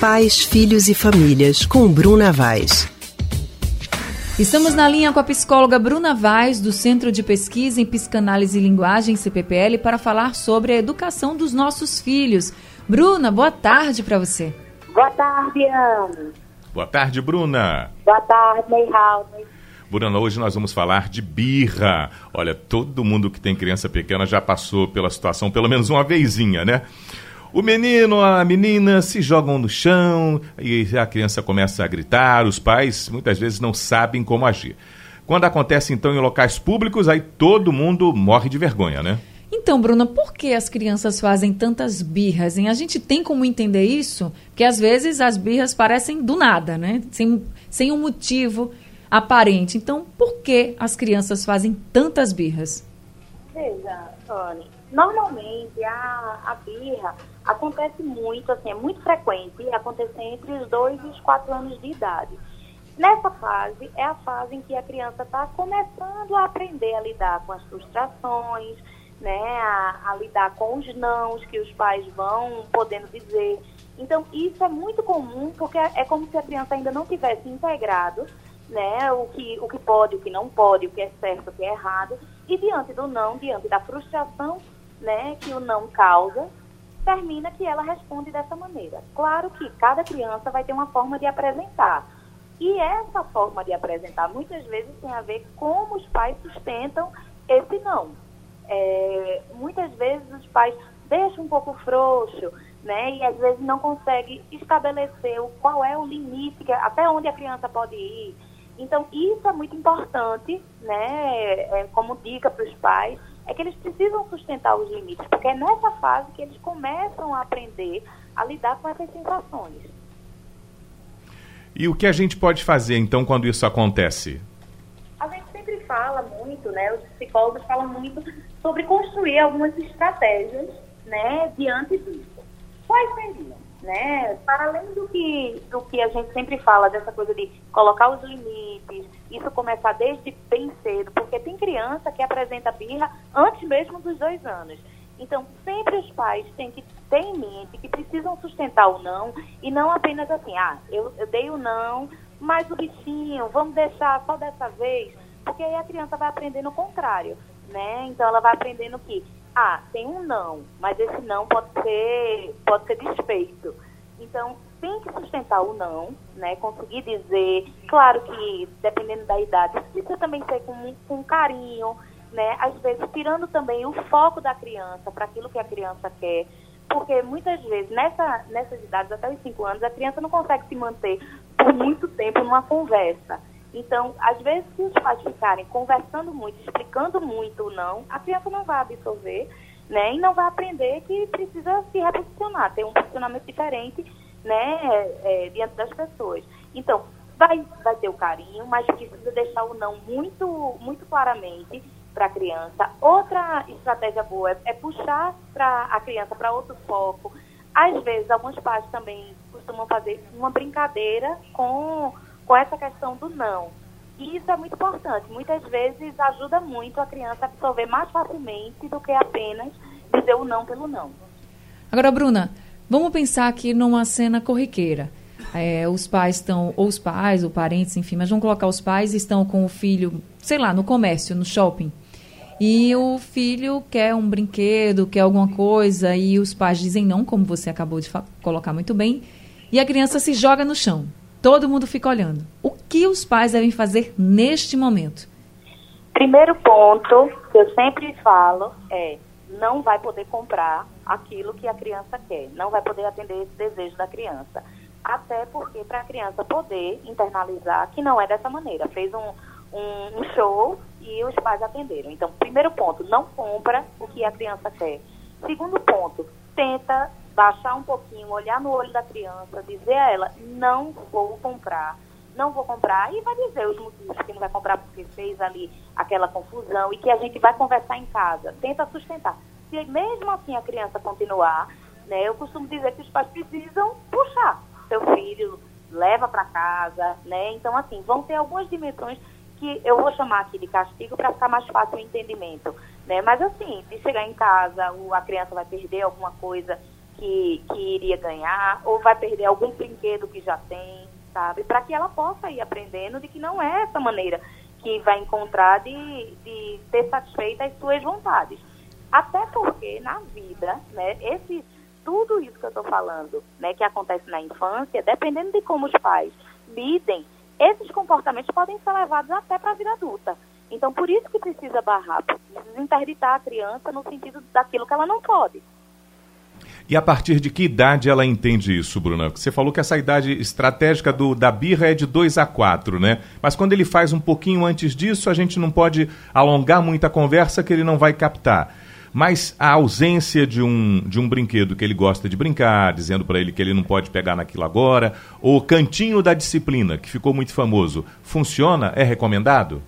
Pais, Filhos e Famílias, com Bruna Vaz. Estamos na linha com a psicóloga Bruna Vaz, do Centro de Pesquisa em Psicanálise e Linguagem, CPPL, para falar sobre a educação dos nossos filhos. Bruna, boa tarde para você. Boa tarde, Ana. Boa tarde, Bruna. Boa tarde, Neiraldo. Bruna, hoje nós vamos falar de birra. Olha, todo mundo que tem criança pequena já passou pela situação pelo menos uma vezinha, né? O menino, a menina se jogam no chão e a criança começa a gritar. Os pais muitas vezes não sabem como agir. Quando acontece então em locais públicos, aí todo mundo morre de vergonha, né? Então, Bruna, por que as crianças fazem tantas birras? Hein? A gente tem como entender isso? Porque às vezes as birras parecem do nada, né? Sem, sem um motivo aparente. Então, por que as crianças fazem tantas birras? Veja, Tony, normalmente a, a birra acontece muito, assim, é muito frequente acontecer entre os dois e os quatro anos de idade. Nessa fase é a fase em que a criança está começando a aprender a lidar com as frustrações, né, a, a, lidar com os nãos que os pais vão podendo dizer. Então, isso é muito comum, porque é como se a criança ainda não tivesse integrado né, o que, o que pode, o que não pode, o que é certo, o que é errado, e diante do não, diante da frustração né, que o não causa, termina que ela responde dessa maneira. Claro que cada criança vai ter uma forma de apresentar. E essa forma de apresentar muitas vezes tem a ver como os pais sustentam esse não. É, muitas vezes os pais deixam um pouco frouxo, né? E às vezes não conseguem estabelecer qual é o limite, até onde a criança pode ir. Então, isso é muito importante, né? É, como dica para os pais, é que eles precisam sustentar os limites, porque é nessa fase que eles começam a aprender a lidar com essas sensações. E o que a gente pode fazer, então, quando isso acontece? A gente sempre fala muito, né? Os psicólogos falam muito sobre construir algumas estratégias, né? Diante disso. Quais seriam? Né? Para além do que, do que a gente sempre fala, dessa coisa de colocar os limites, isso começar desde bem cedo, porque tem criança que apresenta birra antes mesmo dos dois anos. Então, sempre os pais têm que ter em mente que precisam sustentar o não e não apenas assim, ah, eu, eu dei o não, mas o bichinho, vamos deixar só dessa vez, porque aí a criança vai aprendendo o contrário, né? Então, ela vai aprendendo que ah, tem um não, mas esse não pode ser, pode ser desfeito. Então, tem que sustentar o não, né? Conseguir dizer, claro que dependendo da idade, precisa também ser com, com carinho, né? Às vezes tirando também o foco da criança para aquilo que a criança quer. Porque muitas vezes, nessa, nessas idades, até os 5 anos, a criança não consegue se manter por muito tempo numa conversa. Então, às vezes, se os pais ficarem conversando muito, explicando muito ou não, a criança não vai absorver, né? E não vai aprender que precisa se reposicionar, ter um posicionamento diferente, né? É, diante das pessoas. Então, vai, vai ter o carinho, mas precisa deixar o não muito, muito claramente para a criança. Outra estratégia boa é, é puxar para a criança para outro foco. Às vezes, alguns pais também costumam fazer uma brincadeira com com essa questão do não. E isso é muito importante. Muitas vezes ajuda muito a criança a absorver mais facilmente do que apenas dizer o não pelo não. Agora, Bruna, vamos pensar aqui numa cena corriqueira. É, os pais estão, ou os pais, ou parentes, enfim, mas vamos colocar os pais estão com o filho, sei lá, no comércio, no shopping. E o filho quer um brinquedo, quer alguma coisa, e os pais dizem não, como você acabou de colocar muito bem, e a criança se joga no chão. Todo mundo fica olhando. O que os pais devem fazer neste momento? Primeiro ponto que eu sempre falo é não vai poder comprar aquilo que a criança quer, não vai poder atender esse desejo da criança. Até porque para a criança poder internalizar que não é dessa maneira. Fez um, um, um show e os pais atenderam. Então, primeiro ponto, não compra o que a criança quer. Segundo ponto, tenta baixar um pouquinho, olhar no olho da criança, dizer a ela, não vou comprar, não vou comprar, e vai dizer os motivos que não vai comprar porque fez ali aquela confusão e que a gente vai conversar em casa. Tenta sustentar. Se mesmo assim a criança continuar, né, eu costumo dizer que os pais precisam puxar seu filho, leva para casa, né? Então, assim, vão ter algumas dimensões que eu vou chamar aqui de castigo para ficar mais fácil o entendimento, né? Mas assim, se chegar em casa, a criança vai perder alguma coisa que, que iria ganhar, ou vai perder algum brinquedo que já tem, sabe? Para que ela possa ir aprendendo de que não é essa maneira que vai encontrar de, de ter satisfeita as suas vontades. Até porque na vida, né, esse, tudo isso que eu estou falando, né, que acontece na infância, dependendo de como os pais lidem, esses comportamentos podem ser levados até para a vida adulta. Então, por isso que precisa barrar, precisa interditar a criança no sentido daquilo que ela não pode. E a partir de que idade ela entende isso, Bruna? Você falou que essa idade estratégica do, da birra é de 2 a 4, né? Mas quando ele faz um pouquinho antes disso, a gente não pode alongar muito a conversa que ele não vai captar. Mas a ausência de um, de um brinquedo que ele gosta de brincar, dizendo para ele que ele não pode pegar naquilo agora, ou cantinho da disciplina, que ficou muito famoso, funciona? É recomendado?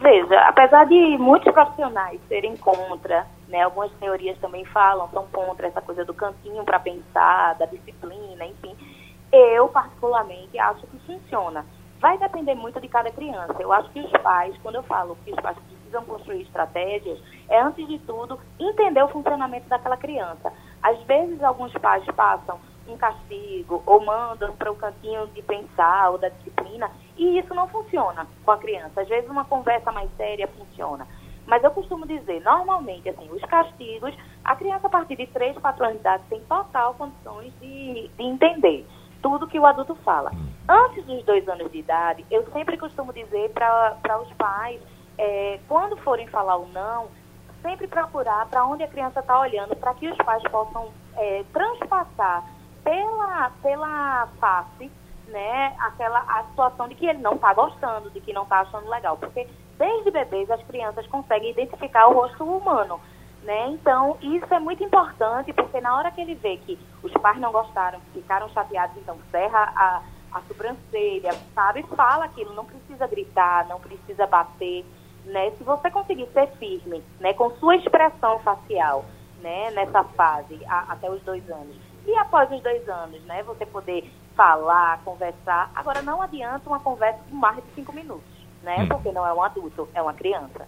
Veja, apesar de muitos profissionais serem contra, né, algumas teorias também falam, são contra essa coisa do cantinho para pensar, da disciplina, enfim. Eu, particularmente, acho que funciona. Vai depender muito de cada criança. Eu acho que os pais, quando eu falo que os pais precisam construir estratégias, é, antes de tudo, entender o funcionamento daquela criança. Às vezes, alguns pais passam um castigo ou mandam para o cantinho de pensar ou da disciplina e isso não funciona com a criança. Às vezes uma conversa mais séria funciona. Mas eu costumo dizer, normalmente, assim, os castigos, a criança a partir de 3, 4 anos de idade tem total condições de, de entender tudo que o adulto fala. Hum. Antes dos dois anos de idade, eu sempre costumo dizer para os pais, é, quando forem falar o não, sempre procurar para onde a criança está olhando, para que os pais possam é, transpassar pela, pela face né, aquela a situação de que ele não está gostando, de que não está achando legal. Porque desde bebês as crianças conseguem identificar o rosto humano. Né? Então, isso é muito importante, porque na hora que ele vê que os pais não gostaram, ficaram chateados, então serra a, a sobrancelha, sabe? Fala aquilo, não precisa gritar, não precisa bater, né? Se você conseguir ser firme, né, com sua expressão facial, né, nessa fase, a, até os dois anos, e após os dois anos, né, você poder falar, conversar. Agora, não adianta uma conversa com mais de cinco minutos, né? Hum. Porque não é um adulto, é uma criança.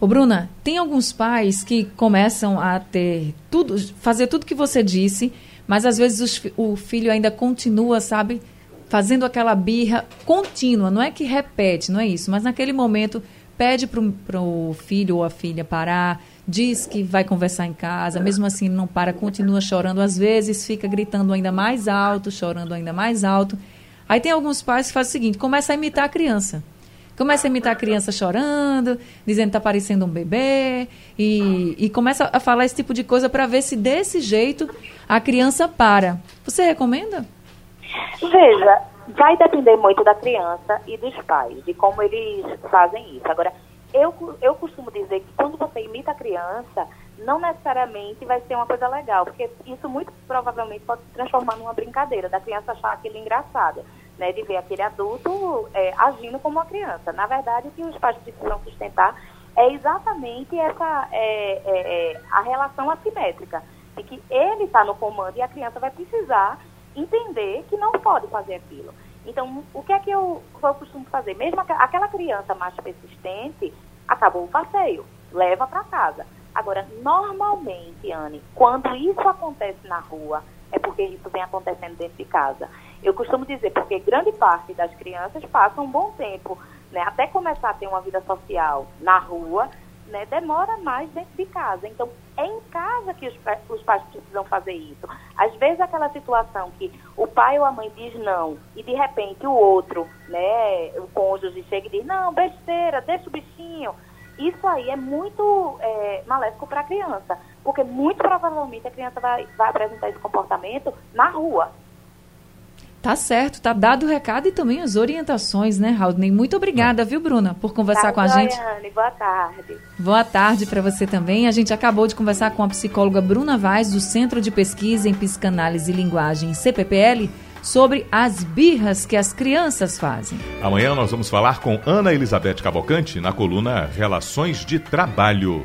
Ô, Bruna, tem alguns pais que começam a ter tudo, fazer tudo que você disse, mas às vezes os, o filho ainda continua, sabe, fazendo aquela birra contínua. Não é que repete, não é isso, mas naquele momento pede para o filho ou a filha parar, diz que vai conversar em casa, mesmo assim não para, continua chorando, às vezes fica gritando ainda mais alto, chorando ainda mais alto. Aí tem alguns pais que fazem o seguinte, começa a imitar a criança. Começa a imitar a criança chorando, dizendo que está parecendo um bebê, e, e começa a falar esse tipo de coisa para ver se desse jeito a criança para. Você recomenda? Veja, vai depender muito da criança e dos pais, de como eles fazem isso. Agora, eu, eu costumo dizer que quando você imita a criança, não necessariamente vai ser uma coisa legal, porque isso muito provavelmente pode se transformar numa brincadeira, da criança achar aquilo engraçado, né, de ver aquele adulto é, agindo como uma criança. Na verdade, o que os pais precisam sustentar é exatamente essa é, é, é a relação assimétrica, de que ele está no comando e a criança vai precisar entender que não pode fazer aquilo. Então, o que é que eu, eu costumo fazer? Mesmo aquela criança mais persistente, acabou o passeio, leva para casa. Agora, normalmente, Anne, quando isso acontece na rua, é porque isso vem acontecendo dentro de casa. Eu costumo dizer, porque grande parte das crianças passam um bom tempo, né, até começar a ter uma vida social na rua, né, demora mais dentro de casa. Então, é em casa que os, os, pais precisam fazer isso. Às vezes, aquela situação que o pai ou a mãe diz não, e de repente o outro, né, o cônjuge chega e diz: não, besteira, deixa o bichinho. Isso aí é muito é, maléfico para a criança, porque muito provavelmente a criança vai, vai apresentar esse comportamento na rua. Tá certo, tá dado o recado e também as orientações, né, Raudney? Muito obrigada, viu, Bruna, por conversar tá, com a gente. Anne, boa tarde. Boa tarde para você também. A gente acabou de conversar com a psicóloga Bruna Vaz, do Centro de Pesquisa em Psicanálise e Linguagem, CPPL, sobre as birras que as crianças fazem. Amanhã nós vamos falar com Ana Elizabeth Cavalcante na coluna Relações de Trabalho.